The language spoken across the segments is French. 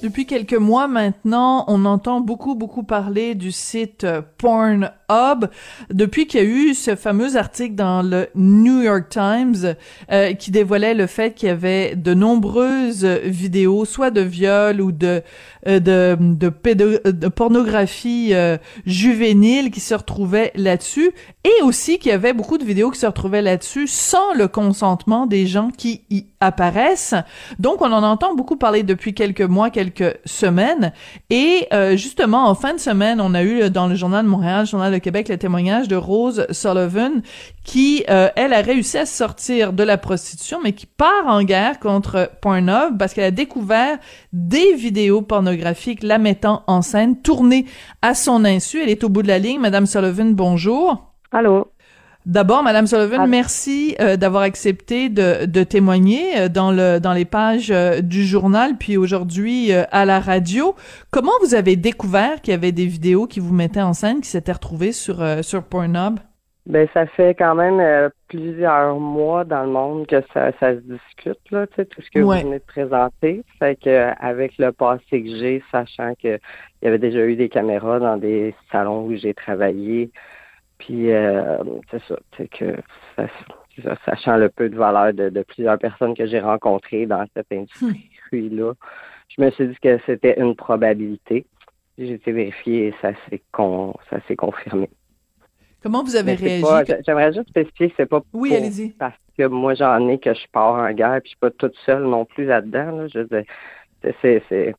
Depuis quelques mois maintenant, on entend beaucoup, beaucoup parler du site euh, Pornhub depuis qu'il y a eu ce fameux article dans le New York Times euh, qui dévoilait le fait qu'il y avait de nombreuses vidéos, soit de viol ou de euh, de, de, de pornographie juvénile qui se retrouvaient là-dessus, et aussi qu'il y avait beaucoup de vidéos qui se retrouvaient là-dessus sans le consentement des gens qui y apparaissent. Donc, on en entend beaucoup parler depuis quelques mois, quelques semaines. Et euh, justement, en fin de semaine, on a eu dans le Journal de Montréal, le Journal de Québec, le témoignage de Rose Sullivan, qui, euh, elle, a réussi à sortir de la prostitution, mais qui part en guerre contre Pornhub parce qu'elle a découvert des vidéos pornographiques la mettant en scène, tournées à son insu. Elle est au bout de la ligne. Madame Sullivan, bonjour. Allô? D'abord, Madame Sullivan, merci euh, d'avoir accepté de, de, témoigner euh, dans le dans les pages euh, du journal, puis aujourd'hui à la radio. Comment vous avez découvert qu'il y avait des vidéos qui vous mettaient en scène, qui s'étaient retrouvées sur sur Pornhub? Ben ça fait quand même plusieurs mois dans le monde que ça, ça se discute là, tu sais, tout ce que vous venez de présenter. Fait que avec le passé que j'ai, sachant que il y avait déjà eu des caméras dans des salons où j'ai travaillé. Puis euh, c'est ça, c'est que ça, sachant le peu de valeur de, plusieurs personnes que j'ai rencontrées dans cette industrie-là, je me suis dit que c'était une probabilité. J'ai été vérifié et ça s'est con, ça s'est confirmé. Comment vous avez réagi? J'aimerais juste spécifier que c'est pas oui, allez-y. parce que moi j'en ai que je pars en guerre puis je suis pas toute seule non plus là-dedans. Là. Je c'est, c'est,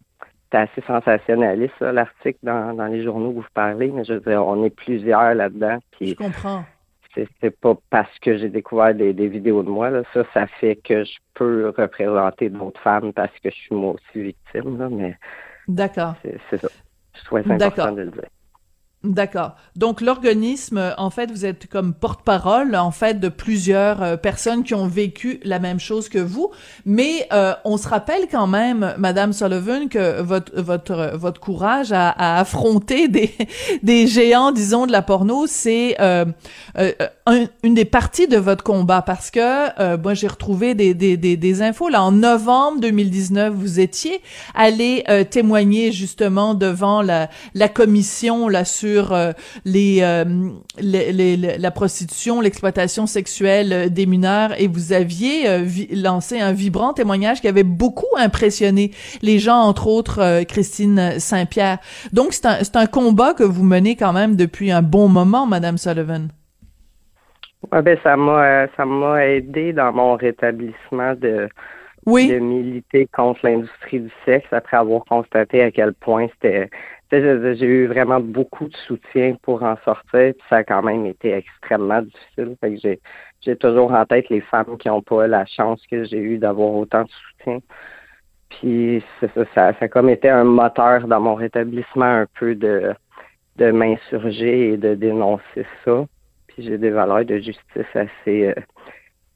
c'est assez sensationnaliste, l'article dans, dans les journaux où vous parlez, mais je veux dire, on est plusieurs là-dedans. je comprends. C'est pas parce que j'ai découvert des, des, vidéos de moi, là, ça, ça fait que je peux représenter d'autres femmes parce que je suis moi aussi victime, là, mais. D'accord. C'est ça. Je trouve important de le dire. D'accord. Donc l'organisme, en fait, vous êtes comme porte-parole, en fait, de plusieurs euh, personnes qui ont vécu la même chose que vous. Mais euh, on se rappelle quand même, Madame Sullivan, que votre votre votre courage à, à affronter des des géants, disons, de la porno, c'est euh, euh une des parties de votre combat parce que moi j'ai retrouvé des, des des des infos là en novembre 2019, vous étiez allé témoigner justement devant la la commission là sur sur euh, euh, les, la prostitution, l'exploitation sexuelle euh, des mineurs et vous aviez lancé un vibrant témoignage qui avait beaucoup impressionné les gens, entre autres Christine Saint-Pierre. Donc c'est un, un combat que vous menez quand même depuis un bon moment, Madame Sullivan. Ouais, ben ça m'a ça m'a aidé dans mon rétablissement de de militer contre l'industrie du sexe après avoir constaté à quel point c'était j'ai eu vraiment beaucoup de soutien pour en sortir, puis ça a quand même été extrêmement difficile. Fait que j'ai, toujours en tête les femmes qui n'ont pas la chance que j'ai eu d'avoir autant de soutien. Puis ça, ça, a comme été un moteur dans mon rétablissement un peu de, de m'insurger et de dénoncer ça. Puis j'ai des valeurs de justice assez, euh,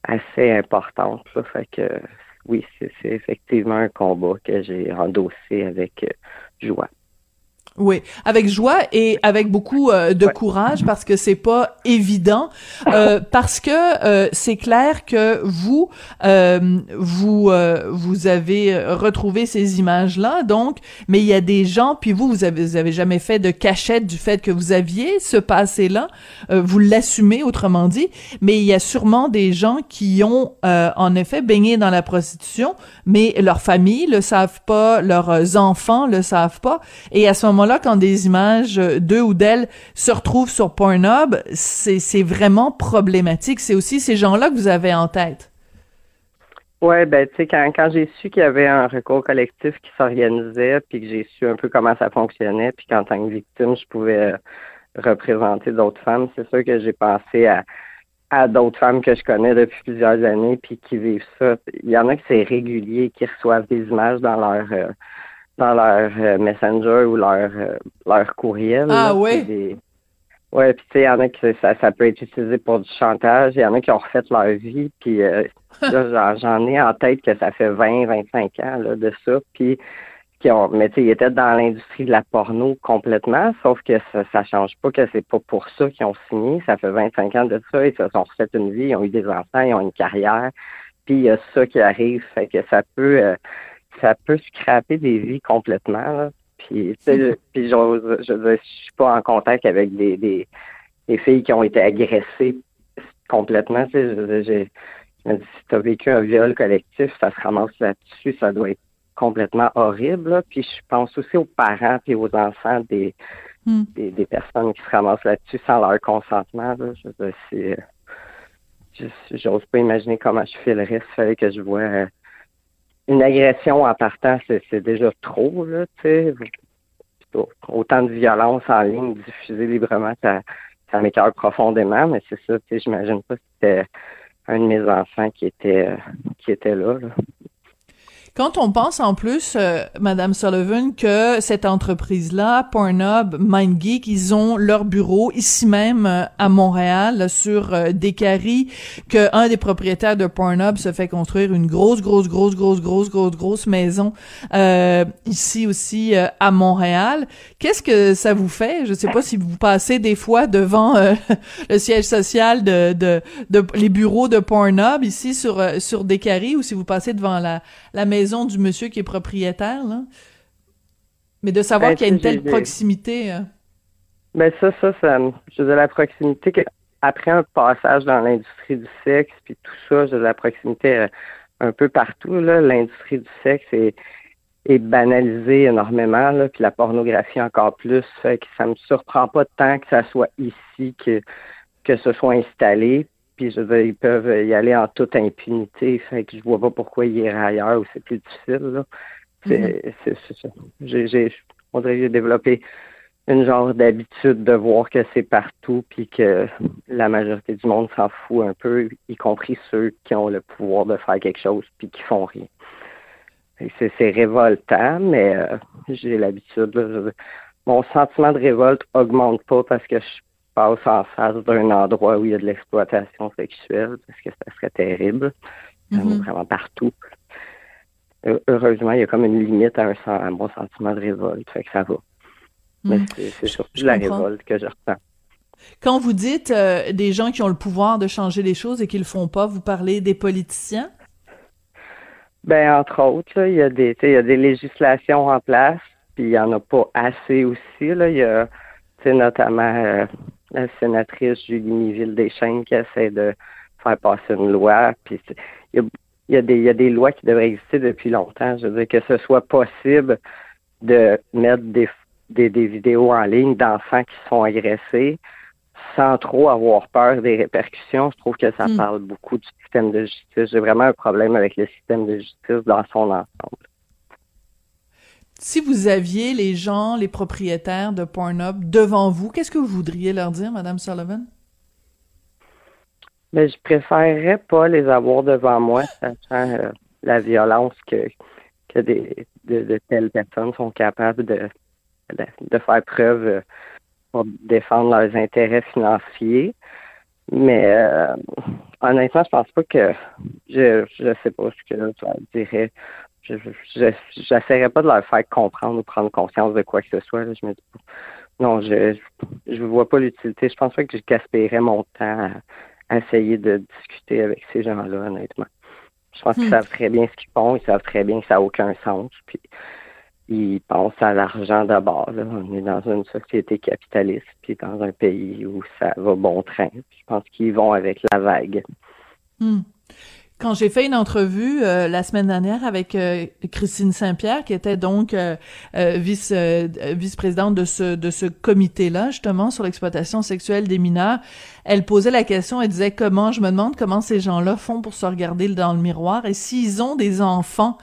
assez importantes. Là. Fait que oui, c'est, c'est effectivement un combat que j'ai endossé avec euh, joie. Oui, avec joie et avec beaucoup euh, de courage parce que c'est pas évident euh, parce que euh, c'est clair que vous vous vous avez retrouvé ces images là donc mais il y a des gens puis vous vous avez vous avez jamais fait de cachette du fait que vous aviez ce passé là vous l'assumez autrement dit mais il y a sûrement des gens qui ont en effet baigné dans la prostitution mais leurs familles le savent pas leurs enfants le savent pas et à ce moment là quand des images d'eux ou d'elles se retrouvent sur Pornhub, c'est vraiment problématique. C'est aussi ces gens-là que vous avez en tête. Oui, ben tu sais, quand, j'ai su qu'il y avait un recours collectif qui s'organisait, puis que j'ai su un peu comment ça fonctionnait, puis qu'en tant que victime, je pouvais euh, représenter d'autres femmes, c'est sûr que j'ai pensé à, à d'autres femmes que je connais depuis plusieurs années, puis qui vivent ça. Il y en a qui c'est régulier, qui reçoivent des images dans leur euh, dans leur euh, Messenger ou leur, euh, leur courriel. Ah oui? Des... Ouais, puis tu sais, il y en a qui ça, ça peut être utilisé pour du chantage. Il y en a qui ont refait leur vie. Puis euh, j'en ai en tête que ça fait 20, 25 ans là, de ça. Puis qui ont, mais tu sais, ils étaient dans l'industrie de la porno complètement, sauf que ça, ça change pas que c'est pas pour ça qu'ils ont signé. Ça fait 25 ans de ça, ils se sont refait une vie, ils ont eu des enfants, ils ont une carrière, puis il y a ça qui arrive, fait que ça peut, euh, ça peut scraper des vies complètement. Là. Puis, je, puis je, je, suis pas en contact avec des, des, des filles qui ont été agressées complètement. Tu sais, je, si tu as vécu un viol collectif, ça se ramasse là-dessus, ça doit être complètement horrible. Puis je pense aussi aux parents et aux enfants des, des, des, personnes qui se ramassent là-dessus sans leur consentement. Là. Je j'ose pas imaginer comment je filerais s'il fallait que je vois euh, une agression en partant, c'est déjà trop, là, tu sais. Autant de violence en ligne diffusée librement, ça, ça m'écœure profondément, mais c'est ça, tu sais, j'imagine pas que c'était un de mes enfants qui était euh, qui était là. là. Quand on pense en plus, euh, Madame Sullivan, que cette entreprise-là, Pornhub, MindGeek, ils ont leur bureau ici même euh, à Montréal, sur euh, Descaries, que un des propriétaires de Pornhub se fait construire une grosse, grosse, grosse, grosse, grosse, grosse, grosse maison euh, ici aussi à Montréal. Qu'est-ce que ça vous fait? Je sais pas si vous passez des fois devant le siège social de, de, de, les bureaux de Pornhub ici sur sur Descaries ou si vous passez devant la la maison du monsieur qui est propriétaire, là. Mais de savoir ben, qu'il y a une telle proximité. Euh. Ben ça, ça, ça, je veux la proximité après un passage dans l'industrie du sexe, puis tout ça, je la proximité euh, un peu partout, là, l'industrie du sexe est, est banalisée énormément, là, puis la pornographie encore plus, fait que ça me surprend pas tant que ça soit ici que, que ce soit installé. Puis je veux ils peuvent y aller en toute impunité. Fait que je vois pas pourquoi ils iraient ailleurs où c'est plus difficile. C'est mm-hmm. ça. J'ai, on dirait que j'ai développé une genre d'habitude de voir que c'est partout puis que la majorité du monde s'en fout un peu, y compris ceux qui ont le pouvoir de faire quelque chose puis qui font rien. C'est, c'est révoltant, mais euh, j'ai l'habitude. Mon sentiment de révolte augmente pas parce que je passe en face d'un endroit où il y a de l'exploitation sexuelle, parce que ça serait terrible. Mm Vraiment partout. Heureusement, il y a comme une limite à, un, mon sentiment de révolte, fait que ça va. Mais mhm. c'est surtout la révolte que je ressens. Quand vous dites euh, des gens qui ont le pouvoir de changer les choses et qui le font pas, vous parlez des politiciens? Ben entre autres, il y a des il y a des législations en place, puis il y en a pas assez aussi là. Il y a notamment euh, la sénatrice Julie Miville-Deschênes qui essaie de faire passer une loi. Puis il y a, des, lois qui devraient exister depuis longtemps. Je veux dire que ce soit possible de mettre des, des, vidéos en ligne d'enfants qui sont agressés sans trop avoir peur des répercussions. Je trouve que ça hmm. parle beaucoup du système de justice. J'ai vraiment un problème avec le système de justice dans son ensemble si vous aviez les gens, les propriétaires de Pornhub devant vous, qu'est-ce que vous voudriez leur dire, Madame Sullivan? Mais ben, je préférerais pas les avoir devant moi, sachant euh, la violence que, des, de, telles personnes sont capables de, faire preuve euh, pour défendre leurs intérêts financiers. Mais euh, honnêtement, je pense pas que je je sais pas ce que je dirais j'essaierai pas de leur faire comprendre ou prendre conscience de quoi que ce soit. Je me dis non, je je vois pas l'utilité. Je pense pas que je gaspillerais mon temps à, essayer de discuter avec ces gens-là, honnêtement. Je pense qu'ils hmm. savent très bien ce qu'ils font, ils savent très bien que ça n'a aucun sens. Puis ils pensent à l'argent d'abord. On est dans une société capitaliste, puis dans un pays où ça va bon train. je pense qu'ils vont avec la vague. Hmm. Quand j'ai fait une entrevue euh, la semaine dernière avec euh, Christine Saint-Pierre, qui était donc euh, vice vice-présidente de ce de ce comité-là, justement sur l'exploitation sexuelle des mineurs, elle posait la question, elle disait comment, je me demande comment ces gens-là font pour se regarder dans le miroir et s'ils ont des enfants,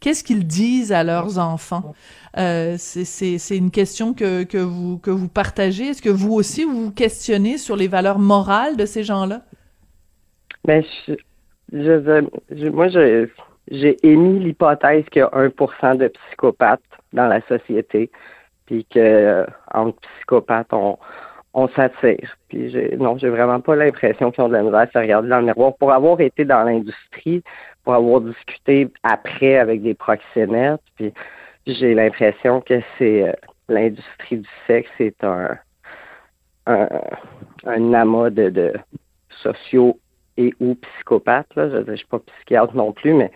qu'est-ce qu'ils disent à leurs enfants? Euh, c'est une question que, que vous que vous partagez. Est-ce que vous aussi vous vous questionnez sur les valeurs morales de ces gens-là? Ben, je, je, moi, j'ai émis l'hypothèse qu'il y a 1% de psychopathes dans la société, puis que euh, entre psychopathes, on, on s'attire. Puis non, j'ai vraiment pas l'impression qu'ils ont de la misère à se regarder dans le miroir. Pour avoir été dans l'industrie, pour avoir discuté après avec des proxénètes, puis j'ai l'impression que c'est euh, l'industrie du sexe est un, un, un amas de, de sociaux et ou psychopathes. Là. Je ne suis pas psychiatre non plus, mais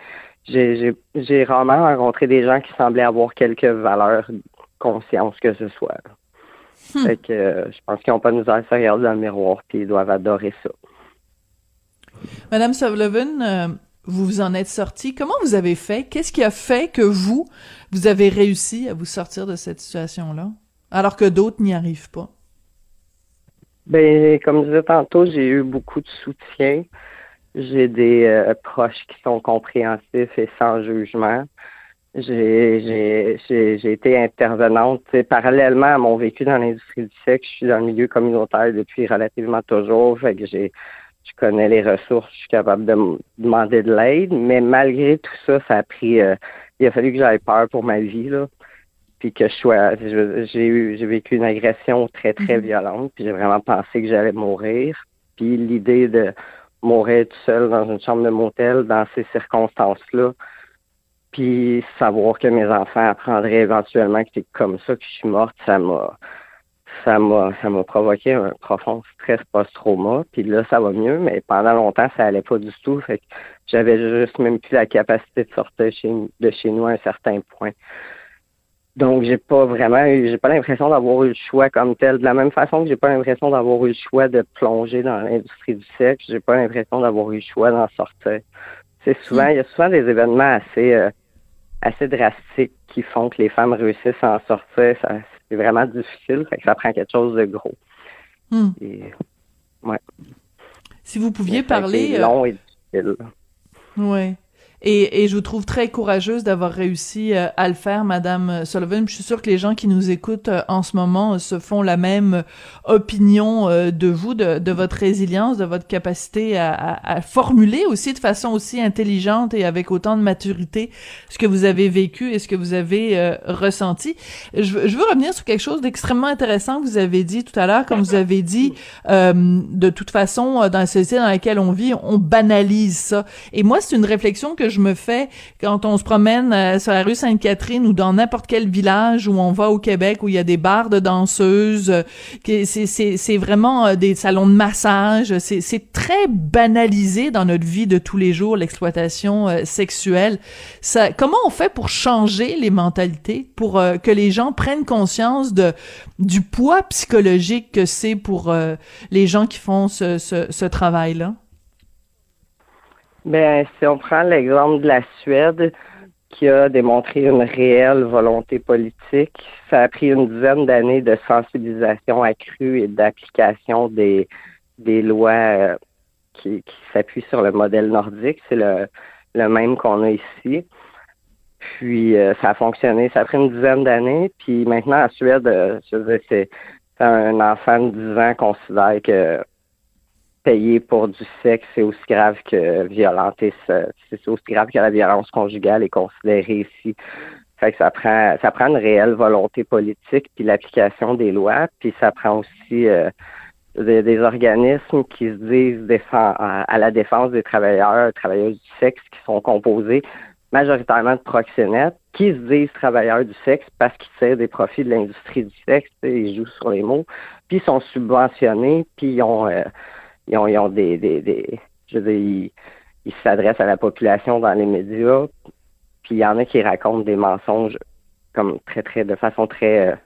j'ai rarement rencontré des gens qui semblaient avoir quelques valeurs, conscience que ce soit. Hmm. Fait que euh, je pense qu'ils n'ont pas misère à se regarder dans le miroir, puis ils doivent adorer ça. Madame Sullivan, euh, vous vous en êtes sortie. Comment vous avez fait? Qu'est-ce qui a fait que vous, vous avez réussi à vous sortir de cette situation-là, alors que d'autres n'y arrivent pas? Ben, comme je disais tantôt, j'ai eu beaucoup de soutien. J'ai des euh, proches qui sont compréhensifs et sans jugement. J'ai été intervenante. Parallèlement à mon vécu dans l'industrie du sexe, je suis dans le milieu communautaire depuis relativement toujours. Fait que j'ai je connais les ressources, je suis capable de demander de l'aide, mais malgré tout ça, ça a pris euh, il a fallu que j'aille peur pour ma vie, là. Puis que je sois j'ai eu j'ai vécu une agression très, très mm-hmm. violente, puis j'ai vraiment pensé que j'allais mourir. Puis l'idée de mourir tout seul dans une chambre de motel dans ces circonstances-là, puis savoir que mes enfants apprendraient éventuellement que c'est comme ça que je suis morte, ça m'a ça m'a ça m'a provoqué un profond stress post-trauma. Puis là, ça va mieux, mais pendant longtemps, ça allait pas du tout. Fait que j'avais juste même plus la capacité de sortir chez, de chez nous à un certain point. Donc, j'ai pas vraiment eu, j'ai pas l'impression d'avoir eu le choix comme tel. De la même façon que j'ai pas l'impression d'avoir eu le choix de plonger dans l'industrie du sexe, j'ai pas l'impression d'avoir eu le choix d'en sortir. C'est souvent, il y a souvent des événements assez, euh, assez drastiques qui font que les femmes réussissent à en sortir. Ça, c'est vraiment difficile, fait que ça prend quelque chose de gros. Hmm. ouais. Si vous pouviez parler. C'est long et difficile. Oui. Et, et, je vous trouve très courageuse d'avoir réussi euh, à le faire, Madame Sullivan. Je suis sûre que les gens qui nous écoutent euh, en ce moment euh, se font la même opinion de vous, de, de, votre résilience, de votre capacité à, à, à, formuler aussi de façon aussi intelligente et avec autant de maturité ce que vous avez vécu et ce que vous avez ressenti. Je, je, veux revenir sur quelque chose d'extrêmement intéressant que vous avez dit tout à l'heure, comme vous avez dit, de toute façon, dans la société dans laquelle on vit, on banalise ça. Et moi, c'est une réflexion que je me fais quand on se promène euh, sur la rue Sainte-Catherine ou dans n'importe quel village où on va au Québec où il y a des bars de danseuses, euh, c'est vraiment euh, des salons de massage, c'est très banalisé dans notre vie de tous les jours l'exploitation sexuelle. Ça, comment on fait pour changer les mentalités, pour que les gens prennent conscience de du poids psychologique que c'est pour les gens qui font ce, ce, ce travail-là? Ben, si on prend l'exemple de la Suède, qui a démontré une réelle volonté politique, ça a pris une dizaine d'années de sensibilisation accrue et d'application des, des lois euh, qui, qui s'appuient sur le modèle nordique. C'est le, le même qu'on a ici. Puis euh, ça a fonctionné. Ça a pris une dizaine d'années. Puis maintenant, en Suède, euh, je veux c'est un enfant de 10 ans considère que payer pour du sexe, c'est aussi grave que violenter, c'est aussi grave que la violence conjugale est considérée ici. Fait que ça prend ça prend une réelle volonté politique puis l'application des lois, puis ça prend aussi euh, des, organismes qui se disent défend, à, la défense des travailleurs, travailleuses du sexe qui sont composés majoritairement de proxénètes, qui se disent travailleurs du sexe parce qu'ils tirent des profits de l'industrie du sexe, ils jouent sur les mots, puis ils sont subventionnés, puis ils ont euh, ils ont, ils ont des, des, des, je veux dire, ils, s'adressent à la population dans les médias, puis il y en a qui racontent des mensonges comme très, très, de façon très, euh,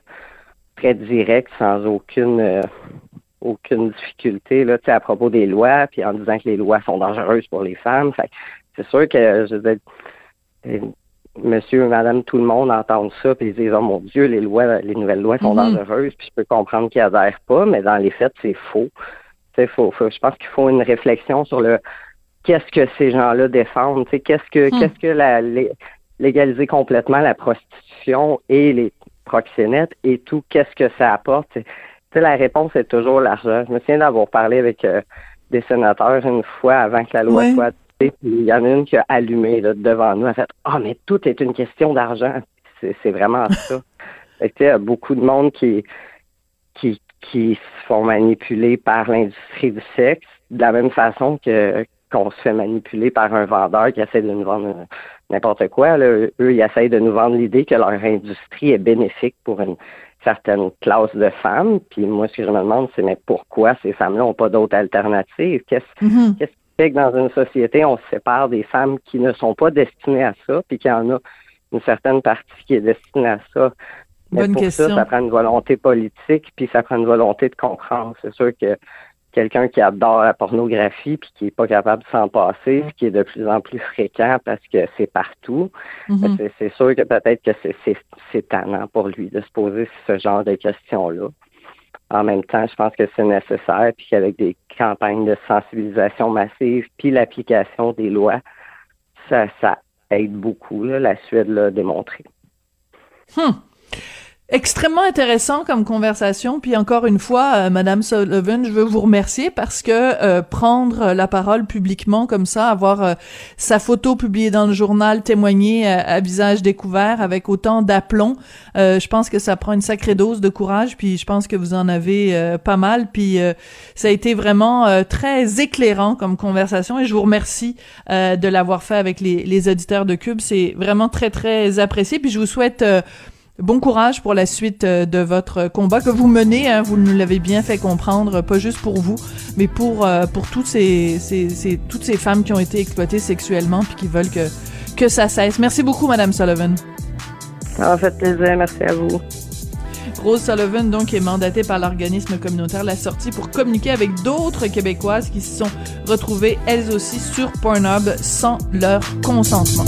très directe, sans aucune, euh, aucune difficulté, là, à propos des lois, puis en disant que les lois sont dangereuses pour les femmes. Fait c'est sûr que, je veux dire, monsieur, madame, tout le monde entend ça, puis ils disent, oh mon Dieu, les lois, les nouvelles lois sont mm-hmm. dangereuses, puis je peux comprendre qu'ils adhèrent pas, mais dans les faits, c'est faux. Faut, faut, je pense qu'il faut une réflexion sur le qu'est-ce que ces gens-là défendent. Qu'est-ce que hmm. qu'est-ce que la légaliser complètement la prostitution et les proxénètes et tout, qu'est-ce que ça apporte? T'sais, la réponse est toujours l'argent. Je me souviens d'avoir parlé avec euh, des sénateurs une fois avant que la loi soit il y en a une qui a allumé là, devant nous, a fait Ah, oh, mais tout est une question d'argent. C'est vraiment ça. il y a beaucoup de monde qui, qui, qui se font manipuler par l'industrie du sexe, de la même façon que qu'on se fait manipuler par un vendeur qui essaie de nous vendre n'importe quoi. Eux, ils essayent de nous vendre l'idée que leur industrie est bénéfique pour une certaine classe de femmes. Puis moi, ce que je me demande, c'est mais pourquoi ces femmes-là n'ont pas d'autres alternatives? Qu'est-ce mm-hmm. qui fait que dans une société, on se sépare des femmes qui ne sont pas destinées à ça, puis qu'il y en a une certaine partie qui est destinée à ça? Mais pour ça, ça prend une volonté politique, puis ça prend une volonté de comprendre. C'est sûr que quelqu'un qui adore la pornographie puis qui est pas capable de s'en passer, ce qui est de plus en plus fréquent parce que c'est partout. Mm-hmm. C'est sûr que peut-être que c'est tannant pour lui de se poser ce genre de questions-là. En même temps, je pense que c'est nécessaire, puis qu'avec des campagnes de sensibilisation massive, puis l'application des lois, ça, ça aide beaucoup. la Suède l'a démontré. Hmm extrêmement intéressant comme conversation. Puis encore une fois, euh, Madame Sullivan, je veux vous remercier parce que euh, prendre la parole publiquement comme ça, avoir euh, sa photo publiée dans le journal, témoigner à visage découvert avec autant d'aplomb, je pense que ça prend une sacrée dose de courage. Puis je pense que vous en avez pas mal. Puis ça a été vraiment très éclairant comme conversation et je vous remercie de l'avoir fait avec les, les auditeurs de Cube. C'est vraiment très très apprécié. Puis je vous souhaite Bon courage pour la suite euh, de votre combat que vous menez. Hein, vous nous l'avez bien fait comprendre, pas juste pour vous, mais pour euh, pour toutes ces, ces, toutes ces femmes qui ont été exploitées sexuellement puis qui veulent que que ça cesse. Merci beaucoup, Madame Sullivan. Ça m'a fait plaisir. Merci à vous. Rose Sullivan, donc, est mandatée par l'organisme communautaire La Sortie pour communiquer avec d'autres Québécoises qui se sont retrouvées, elles aussi, sur Pornhub sans leur consentement.